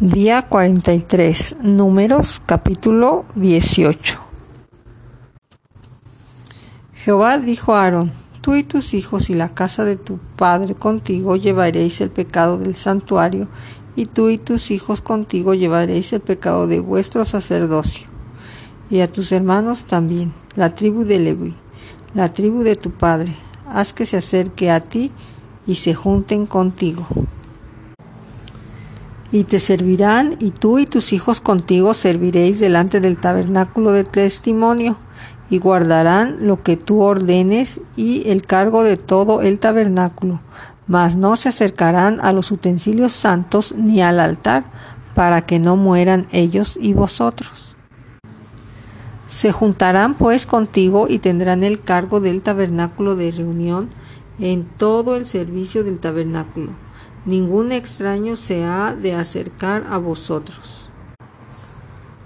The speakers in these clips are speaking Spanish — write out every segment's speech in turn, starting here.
Día 43. Números capítulo 18. Jehová dijo a Aarón, tú y tus hijos y la casa de tu padre contigo llevaréis el pecado del santuario, y tú y tus hijos contigo llevaréis el pecado de vuestro sacerdocio. Y a tus hermanos también, la tribu de Leví, la tribu de tu padre, haz que se acerque a ti y se junten contigo y te servirán, y tú y tus hijos contigo serviréis delante del tabernáculo de testimonio, y guardarán lo que tú ordenes y el cargo de todo el tabernáculo, mas no se acercarán a los utensilios santos ni al altar, para que no mueran ellos y vosotros. Se juntarán pues contigo y tendrán el cargo del tabernáculo de reunión en todo el servicio del tabernáculo ningún extraño se ha de acercar a vosotros.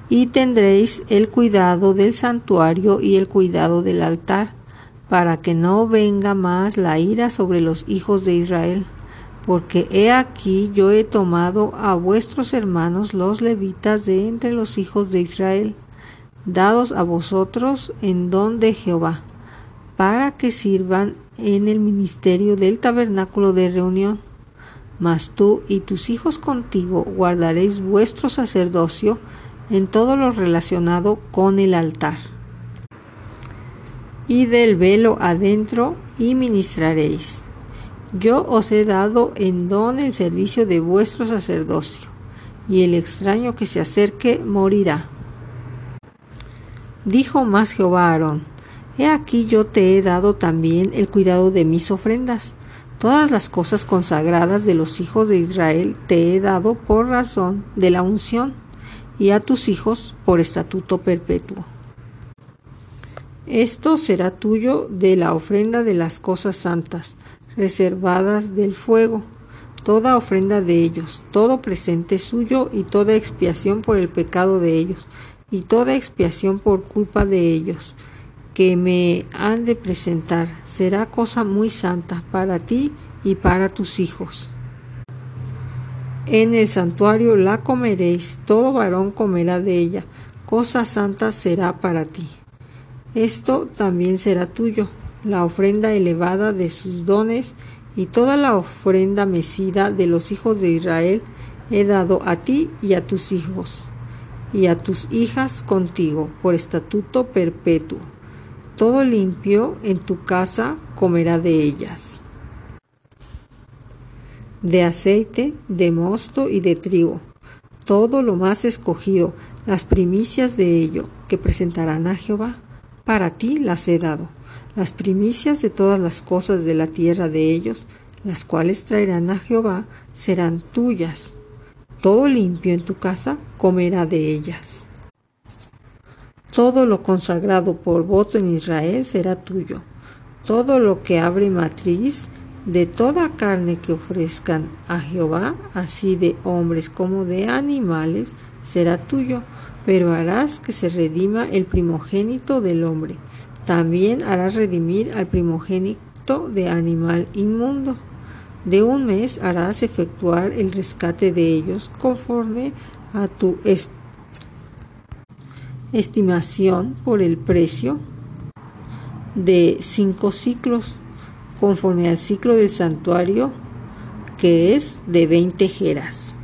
Y tendréis el cuidado del santuario y el cuidado del altar, para que no venga más la ira sobre los hijos de Israel, porque he aquí yo he tomado a vuestros hermanos los levitas de entre los hijos de Israel, dados a vosotros en don de Jehová, para que sirvan en el ministerio del tabernáculo de reunión mas tú y tus hijos contigo guardaréis vuestro sacerdocio en todo lo relacionado con el altar. Y del velo adentro y ministraréis. Yo os he dado en don el servicio de vuestro sacerdocio, y el extraño que se acerque morirá. Dijo más Jehová a Aarón, He aquí yo te he dado también el cuidado de mis ofrendas, Todas las cosas consagradas de los hijos de Israel te he dado por razón de la unción, y a tus hijos por estatuto perpetuo. Esto será tuyo de la ofrenda de las cosas santas, reservadas del fuego, toda ofrenda de ellos, todo presente suyo y toda expiación por el pecado de ellos, y toda expiación por culpa de ellos, que me han de presentar será cosa muy santa para ti y para tus hijos. En el santuario la comeréis, todo varón comerá de ella, cosa santa será para ti. Esto también será tuyo, la ofrenda elevada de sus dones y toda la ofrenda mecida de los hijos de Israel he dado a ti y a tus hijos, y a tus hijas contigo, por estatuto perpetuo todo limpio en tu casa comerá de ellas. De aceite, de mosto y de trigo, todo lo más escogido, las primicias de ello que presentarán a Jehová, para ti las he dado, las primicias de todas las cosas de la tierra de ellos, las cuales traerán a Jehová, serán tuyas. Todo limpio en tu casa comerá de ellas. Todo lo consagrado por voto en Israel será tuyo. Todo lo que abre matriz de toda carne que ofrezcan a Jehová, así de hombres como de animales, será tuyo, pero harás que se redima el primogénito del hombre. También harás redimir al primogénito de animal inmundo. De un mes harás efectuar el rescate de ellos conforme a tu estimación por el precio de cinco ciclos, conforme al ciclo del santuario, que es de veinte jeras.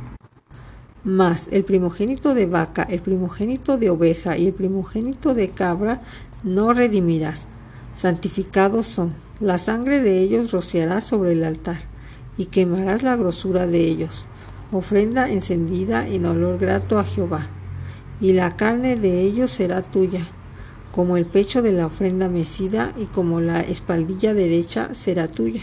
Más el primogénito de vaca, el primogénito de oveja y el primogénito de cabra no redimirás. Santificados son. La sangre de ellos rociarás sobre el altar, y quemarás la grosura de ellos. Ofrenda encendida en olor grato a Jehová y la carne de ellos será tuya, como el pecho de la ofrenda mecida y como la espaldilla derecha será tuya.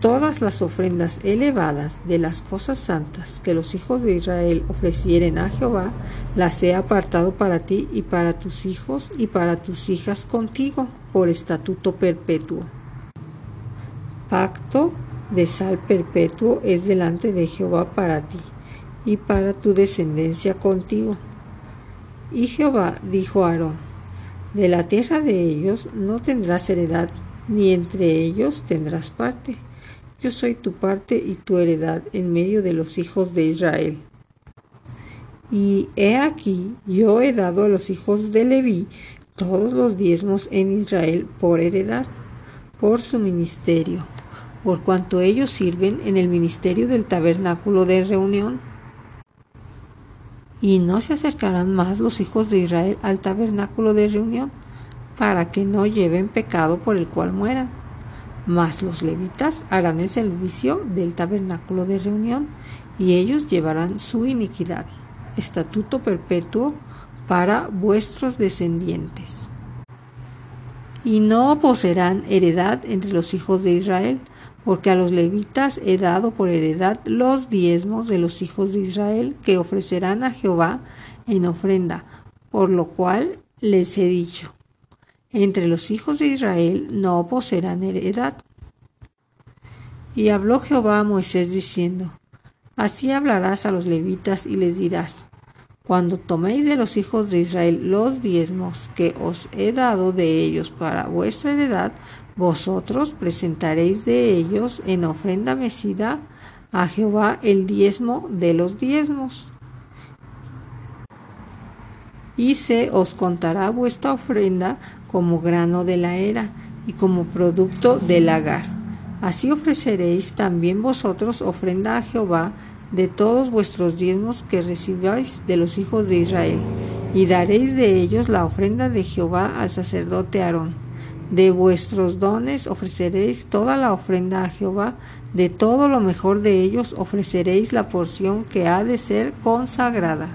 Todas las ofrendas elevadas de las cosas santas que los hijos de Israel ofrecieren a Jehová, las he apartado para ti y para tus hijos y para tus hijas contigo por estatuto perpetuo. Pacto de sal perpetuo es delante de Jehová para ti y para tu descendencia contigo y Jehová dijo a Aarón, de la tierra de ellos no tendrás heredad, ni entre ellos tendrás parte. Yo soy tu parte y tu heredad en medio de los hijos de Israel. Y he aquí, yo he dado a los hijos de Leví todos los diezmos en Israel por heredad, por su ministerio, por cuanto ellos sirven en el ministerio del tabernáculo de reunión. Y no se acercarán más los hijos de Israel al tabernáculo de reunión, para que no lleven pecado por el cual mueran. Mas los levitas harán el servicio del tabernáculo de reunión, y ellos llevarán su iniquidad, estatuto perpetuo para vuestros descendientes. Y no poseerán heredad entre los hijos de Israel, porque a los levitas he dado por heredad los diezmos de los hijos de Israel que ofrecerán a Jehová en ofrenda, por lo cual les he dicho, entre los hijos de Israel no poseerán heredad. Y habló Jehová a Moisés diciendo, Así hablarás a los levitas y les dirás, cuando toméis de los hijos de Israel los diezmos que os he dado de ellos para vuestra heredad, vosotros presentaréis de ellos en ofrenda mecida a Jehová el diezmo de los diezmos. Y se os contará vuestra ofrenda como grano de la era y como producto del lagar. Así ofreceréis también vosotros ofrenda a Jehová de todos vuestros diezmos que recibáis de los hijos de Israel, y daréis de ellos la ofrenda de Jehová al sacerdote Aarón. De vuestros dones ofreceréis toda la ofrenda a Jehová, de todo lo mejor de ellos ofreceréis la porción que ha de ser consagrada.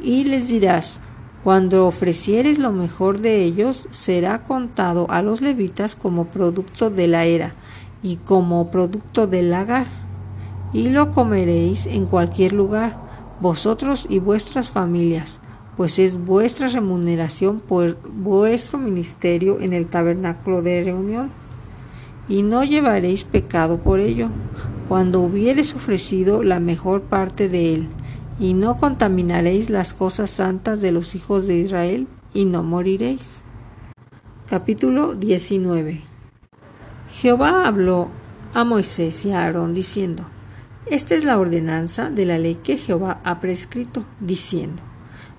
Y les dirás, cuando ofreciereis lo mejor de ellos, será contado a los levitas como producto de la era y como producto del lagar y lo comeréis en cualquier lugar, vosotros y vuestras familias, pues es vuestra remuneración por vuestro ministerio en el tabernáculo de reunión. Y no llevaréis pecado por ello, cuando hubiereis ofrecido la mejor parte de él, y no contaminaréis las cosas santas de los hijos de Israel, y no moriréis. Capítulo 19 Jehová habló a Moisés y a Aarón diciendo, esta es la ordenanza de la ley que Jehová ha prescrito, diciendo,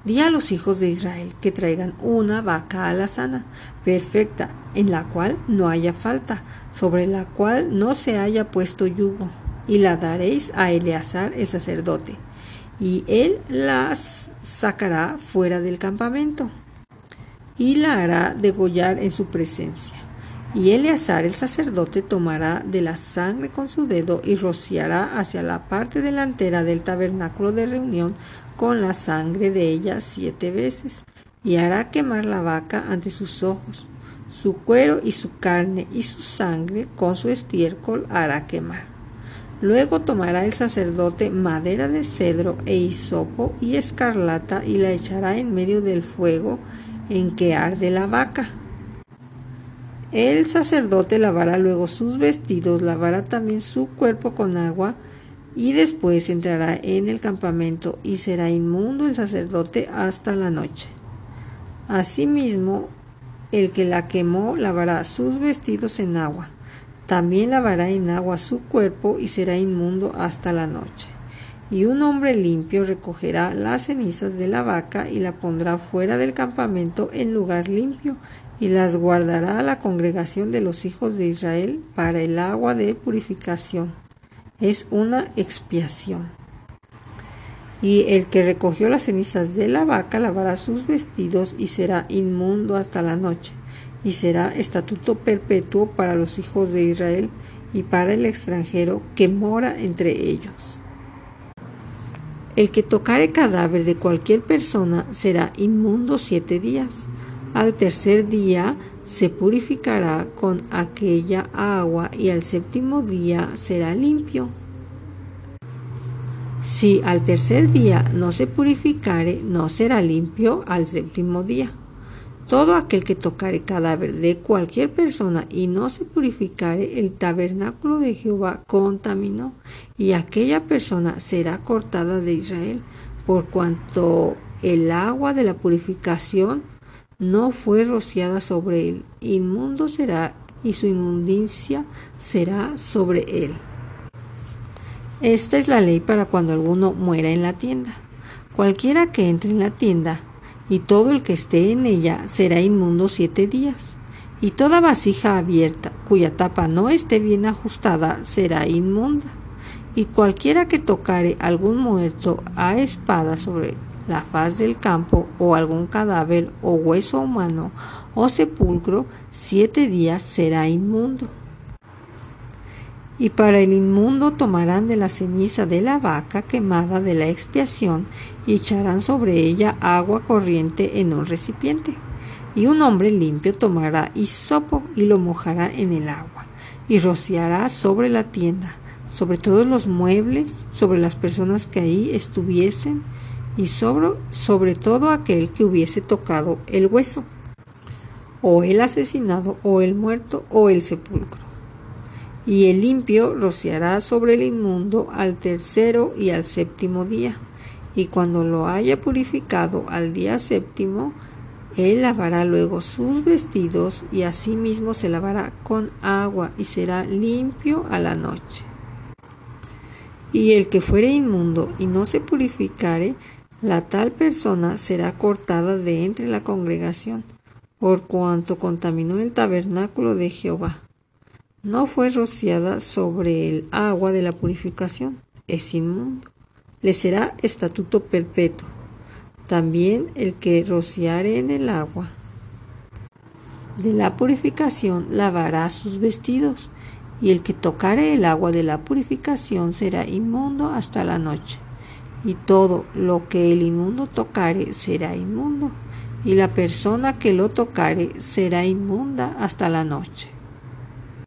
Di a los hijos de Israel que traigan una vaca a la sana, perfecta, en la cual no haya falta, sobre la cual no se haya puesto yugo, y la daréis a Eleazar el sacerdote, y él la sacará fuera del campamento, y la hará degollar en su presencia y Eleazar el sacerdote tomará de la sangre con su dedo y rociará hacia la parte delantera del tabernáculo de reunión con la sangre de ella siete veces, y hará quemar la vaca ante sus ojos. Su cuero y su carne y su sangre con su estiércol hará quemar. Luego tomará el sacerdote madera de cedro e hisopo y escarlata y la echará en medio del fuego en que arde la vaca el sacerdote lavará luego sus vestidos, lavará también su cuerpo con agua, y después entrará en el campamento y será inmundo el sacerdote hasta la noche. Asimismo, el que la quemó lavará sus vestidos en agua, también lavará en agua su cuerpo y será inmundo hasta la noche. Y un hombre limpio recogerá las cenizas de la vaca y la pondrá fuera del campamento en lugar limpio y las guardará la congregación de los hijos de Israel para el agua de purificación. Es una expiación. Y el que recogió las cenizas de la vaca lavará sus vestidos y será inmundo hasta la noche, y será estatuto perpetuo para los hijos de Israel y para el extranjero que mora entre ellos. El que tocare cadáver de cualquier persona será inmundo siete días al tercer día se purificará con aquella agua y al séptimo día será limpio. Si al tercer día no se purificare, no será limpio al séptimo día. Todo aquel que tocare cadáver de cualquier persona y no se purificare, el tabernáculo de Jehová contaminó, y aquella persona será cortada de Israel, por cuanto el agua de la purificación no fue rociada sobre él, inmundo será y su inmundicia será sobre él. Esta es la ley para cuando alguno muera en la tienda. Cualquiera que entre en la tienda y todo el que esté en ella será inmundo siete días. Y toda vasija abierta cuya tapa no esté bien ajustada será inmunda. Y cualquiera que tocare algún muerto a espada sobre la faz del campo o algún cadáver o hueso humano o sepulcro, siete días será inmundo. Y para el inmundo tomarán de la ceniza de la vaca quemada de la expiación y echarán sobre ella agua corriente en un recipiente. Y un hombre limpio tomará hisopo y lo mojará en el agua, y rociará sobre la tienda, sobre todos los muebles, sobre las personas que ahí estuviesen, y sobre, sobre todo aquel que hubiese tocado el hueso, o el asesinado, o el muerto, o el sepulcro y el limpio rociará sobre el inmundo al tercero y al séptimo día. Y cuando lo haya purificado al día séptimo, él lavará luego sus vestidos y asimismo se lavará con agua y será limpio a la noche. Y el que fuere inmundo y no se purificare, la tal persona será cortada de entre la congregación, por cuanto contaminó el tabernáculo de Jehová no fue rociada sobre el agua de la purificación, es inmundo. Le será estatuto perpetuo. También el que rociare en el agua de la purificación lavará sus vestidos, y el que tocare el agua de la purificación será inmundo hasta la noche. Y todo lo que el inmundo tocare será inmundo, y la persona que lo tocare será inmunda hasta la noche.